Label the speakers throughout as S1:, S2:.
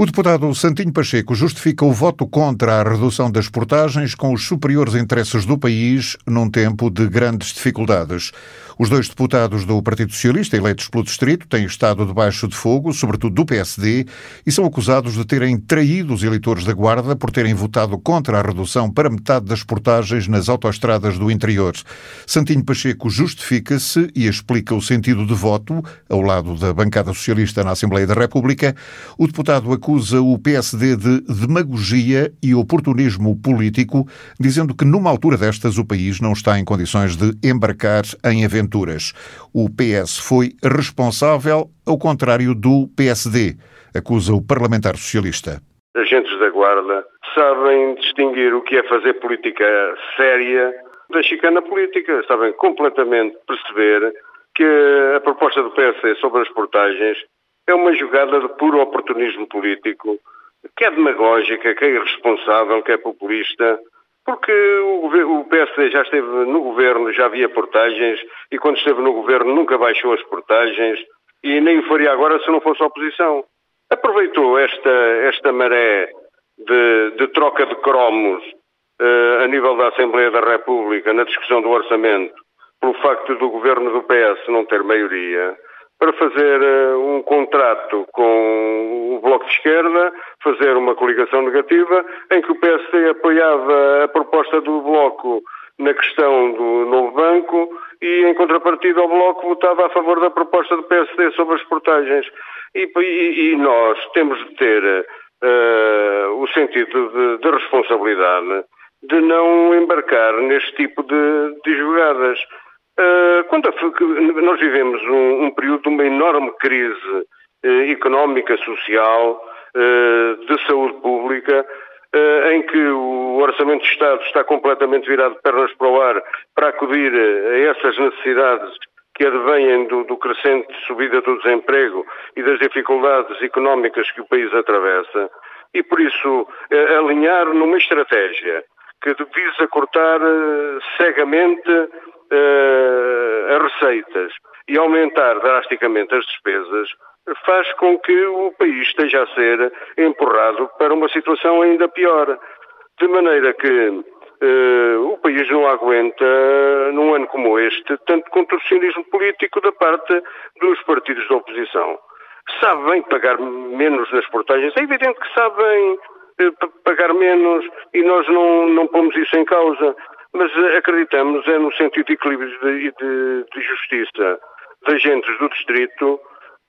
S1: O deputado Santinho Pacheco justifica o voto contra a redução das portagens com os superiores interesses do país num tempo de grandes dificuldades. Os dois deputados do Partido Socialista, eleitos pelo Distrito, têm estado debaixo de fogo, sobretudo do PSD, e são acusados de terem traído os eleitores da Guarda por terem votado contra a redução para metade das portagens nas autoestradas do interior. Santinho Pacheco justifica-se e explica o sentido de voto, ao lado da bancada socialista na Assembleia da República. O deputado acusa o PSD de demagogia e oportunismo político, dizendo que numa altura destas o país não está em condições de embarcar em aventuras. O PS foi responsável, ao contrário do PSD, acusa o parlamentar socialista.
S2: Agentes da Guarda sabem distinguir o que é fazer política séria da chicana política, sabem completamente perceber que a proposta do PSD sobre as portagens é uma jogada de puro oportunismo político, que é demagógica, que é irresponsável, que é populista porque o, PSD já esteve no governo, já havia portagens, e quando esteve no governo nunca baixou as portagens, e nem o faria agora se não fosse a oposição. Aproveitou esta, esta maré de, de troca de cromos uh, a nível da Assembleia da República na discussão do orçamento, pelo facto do governo do PS não ter maioria, para fazer uh, um contrato com o Bloco de Esquerda, fazer uma coligação negativa, em que o PSD apoiava a proposta do Bloco na questão do novo banco e, em contrapartida, o Bloco votava a favor da proposta do PSD sobre as portagens. E, e, e nós temos de ter uh, o sentido de, de, responsabilidade de não embarcar neste tipo de, de jogadas. A, nós vivemos um, um, período de uma enorme crise uh, económica, social, uh, de saúde pública, em que o Orçamento de Estado está completamente virado de pernas para o ar para acudir a essas necessidades que advêm do, do crescente subida do desemprego e das dificuldades económicas que o país atravessa, e por isso alinhar numa estratégia que visa cortar cegamente uh, as receitas e aumentar drasticamente as despesas, faz com que o país esteja a ser empurrado para uma situação ainda pior. De maneira que uh, o país não aguenta, num ano como este, tanto contorcionismo político da parte dos partidos da oposição. Sabem pagar menos nas portagens, é evidente que sabem uh, pagar menos e nós não, não pomos isso em causa mas eh, acreditamos é no sentido de equilíbrio e de, de, justiça de agentes do distrito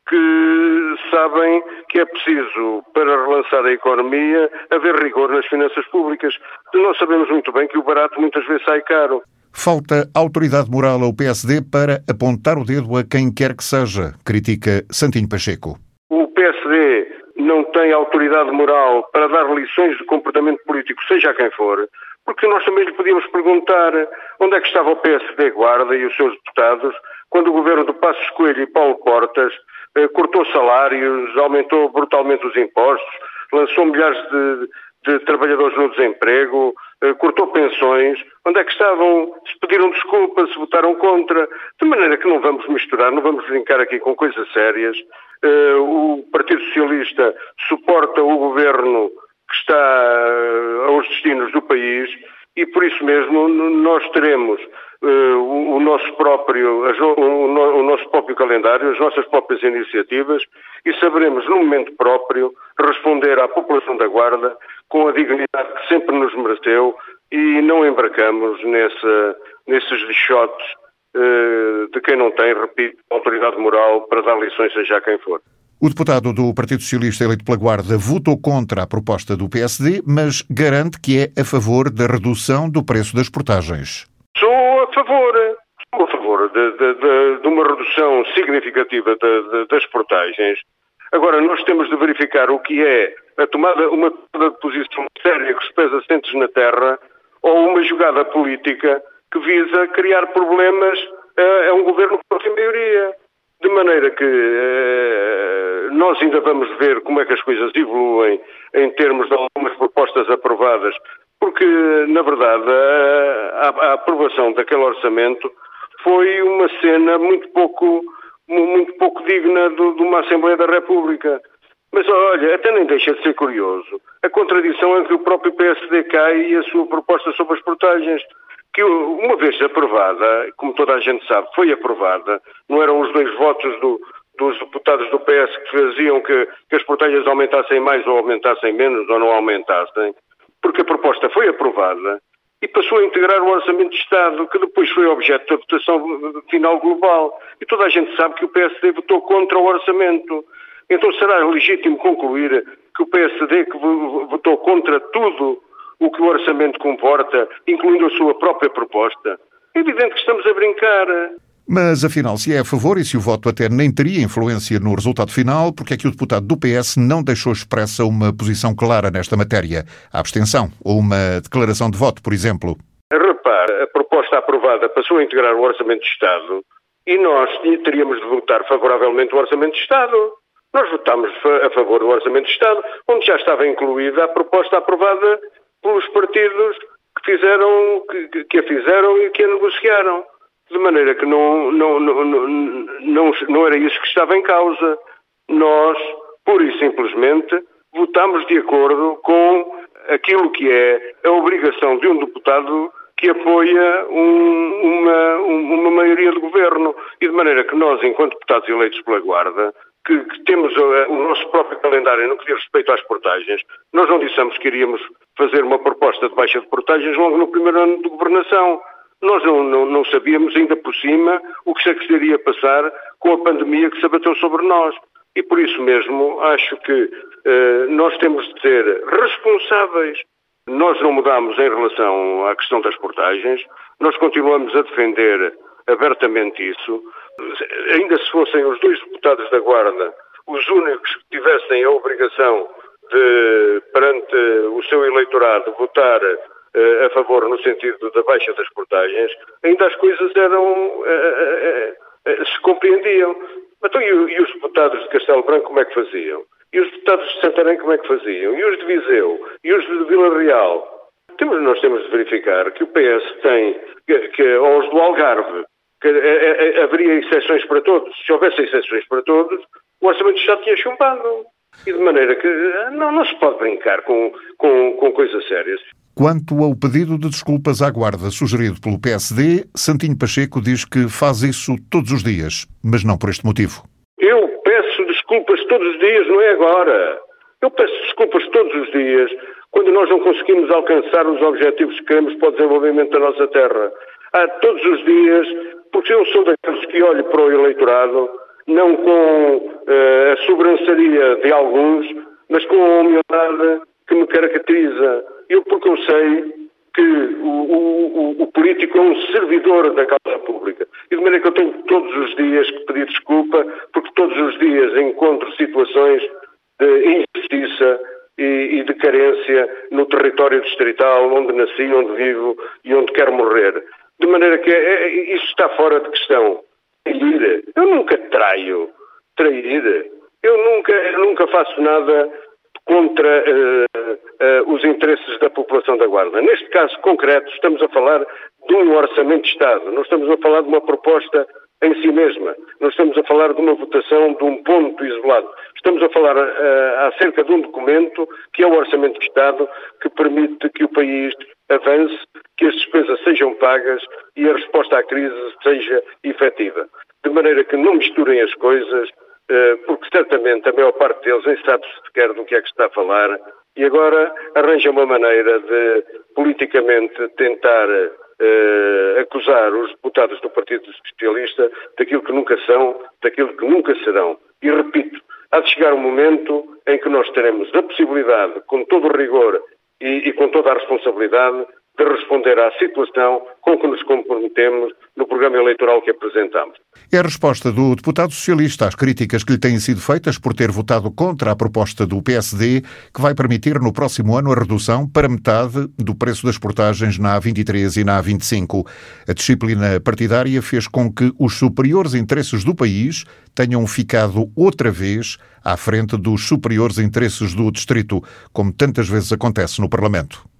S2: que sabem que é preciso, para relançar a economia, haver rigor nas finanças públicas. Nós sabemos muito bem que o barato muitas vezes sai caro.
S1: Falta autoridade moral ao PSD para apontar o dedo a quem quer que seja, critica Santinho Pacheco.
S2: O PSD não tem autoridade moral para dar lições de comportamento político, seja a quem for, porque nós também lhe podíamos perguntar onde é que estava o PSD Guarda e os seus deputados quando o governo do Passos Coelho e Paulo Portas eh, cortou salários, aumentou brutalmente os impostos, lançou milhares de, de trabalhadores no desemprego, eh, cortou pensões, onde é que estavam, se pediram desculpas, se votaram contra, de maneira que não vamos misturar, não vamos brincar aqui com coisas sérias. Eh, o Partido Socialista suporta o governo que está eh, aos destinos do país e por isso mesmo nós teremos uh, o, nosso próprio, o, nosso próprio calendário, as nossas próprias iniciativas e saberemos no momento próprio responder à população da Guarda com a dignidade que sempre nos mereceu e não embarcamos nessa, nesses lixotes uh, de quem não tem, repito, autoridade moral para dar lições seja quem for.
S1: O deputado do Partido Socialista eleito pela Guarda votou contra a proposta do PSD, mas garante que é a favor da redução do preço das portagens.
S2: Sou a favor, sou a favor de, de, de, de uma redução significativa das portagens. Agora, nós temos de verificar o que é a tomada, uma tomada de posição séria que se pesa assentes na terra ou uma jogada política que visa criar problemas a, a um governo que não tem maioria. De maneira que eh, nós ainda vamos ver como é que as coisas evoluem em termos de algumas propostas aprovadas, porque, na verdade, a, a aprovação daquele orçamento foi uma cena muito pouco, muito pouco digna de, de uma Assembleia da República. Mas olha, até nem deixa de ser curioso a contradição que o próprio PSD cai e a sua proposta sobre as portagens, que uma vez aprovada, como toda a gente sabe, foi aprovada, não eram os dois votos do, dos deputados do PS que faziam que, que as portagens aumentassem mais ou aumentassem menos ou não aumentassem, porque a proposta foi aprovada e passou a integrar o Orçamento de Estado, que depois foi objeto da votação final global. E toda a gente sabe que o PSD votou contra o Orçamento. Então será legítimo concluir que o PSD que votou contra tudo o que o orçamento comporta, incluindo a sua própria proposta. É evidente que estamos a brincar.
S1: Mas, afinal, se é a favor e se o voto até nem teria influência no resultado final, porque é que o deputado do PS não deixou expressa uma posição clara nesta matéria? A abstenção ou uma declaração de voto, por exemplo?
S2: Repare, a proposta aprovada passou a integrar o Orçamento de Estado e nós teríamos de votar favoravelmente o Orçamento de Estado. Nós votámos a favor do Orçamento de Estado, onde já estava incluída a proposta aprovada pelos partidos que fizeram, que, que a fizeram e que a negociaram. De maneira que não, não, não, não, não era isso que estava em causa. Nós, pura e simplesmente, votámos de acordo com aquilo que é a obrigação de um deputado que apoia um, uma, uma maioria de governo. E de maneira que nós, enquanto deputados eleitos pela Guarda, que, que, temos o nosso próprio calendário no que diz respeito às portagens, nós não dissemos que iríamos fazer uma proposta de baixa de portagens logo no primeiro ano de governação. Nós não, não, não sabíamos ainda por cima o que se iria passar com a pandemia que se abateu sobre nós. E por isso mesmo acho que uh, nós temos de ser responsáveis. Nós não mudamos em relação à questão das portagens, nós continuamos a defender abertamente isso ainda se fossem os dois deputados da Guarda os únicos que tivessem a obrigação de, perante o seu eleitorado, votar a favor no sentido da baixa das portagens, ainda as coisas eram. Uh, uh, se compreendiam. Então, e, os deputados de Castelo Branco como é que faziam? E os deputados de Santarém como é que faziam? E os de Viseu? E os de Vila Real? Temos, nós temos de verificar que o PS tem, que, que, ou os do Algarve, que é, é, é, haveria exceções para todos. Se houvesse exceções para todos, o Orçamento Estado tinha chumbado. E de maneira que não, não se pode brincar com, com, com coisas sérias.
S1: Quanto ao pedido de desculpas à Guarda sugerido pelo PSD, Santinho Pacheco diz que faz isso todos os dias, mas não por este motivo.
S2: Eu peço desculpas todos os dias, não é agora. Eu peço desculpas todos os dias quando nós não conseguimos alcançar os objetivos que queremos para o desenvolvimento da nossa terra. Há todos os dias porque eu sou daqueles que olho para o eleitorado não com uh, a sobrançaria de alguns, mas com a humildade que me caracteriza. Eu, porque eu sei que o, o, o, político é um servidor da causa pública. E de maneira que eu tenho todos os dias que pedir desculpa, porque todos os dias encontro situações de injustiça e, e de carência no território distrital onde nasci, onde vivo e onde quero morrer. De maneira que é, é, isso está fora de questão. Eu nunca traio. Trair. Eu nunca, nunca faço nada contra uh, uh, os interesses da população da Guarda. Neste caso concreto, estamos a falar de um orçamento de Estado. Não estamos a falar de uma proposta em si mesma. Não estamos a falar de uma votação de um ponto isolado. Estamos a falar uh, acerca de um documento que é o Orçamento de Estado que permite que o país avance, que as despesas sejam pagas e a resposta à crise seja efetiva. De maneira que não misturem as coisas, porque certamente a maior parte deles nem sabe sequer do que é que está a falar e agora arranja uma maneira de politicamente tentar uh, acusar os deputados do Partido Socialista daquilo que nunca são, daquilo que nunca serão. E repito, há de chegar um momento em que nós teremos a possibilidade, com todo o rigor e, e com toda a responsabilidade, de responder à situação com que nos comprometemos no programa eleitoral que apresentamos.
S1: É a resposta do deputado socialista às críticas que lhe têm sido feitas por ter votado contra a proposta do PSD, que vai permitir no próximo ano a redução para metade do preço das portagens na A23 e na A25. A disciplina partidária fez com que os superiores interesses do país tenham ficado outra vez à frente dos superiores interesses do distrito, como tantas vezes acontece no Parlamento.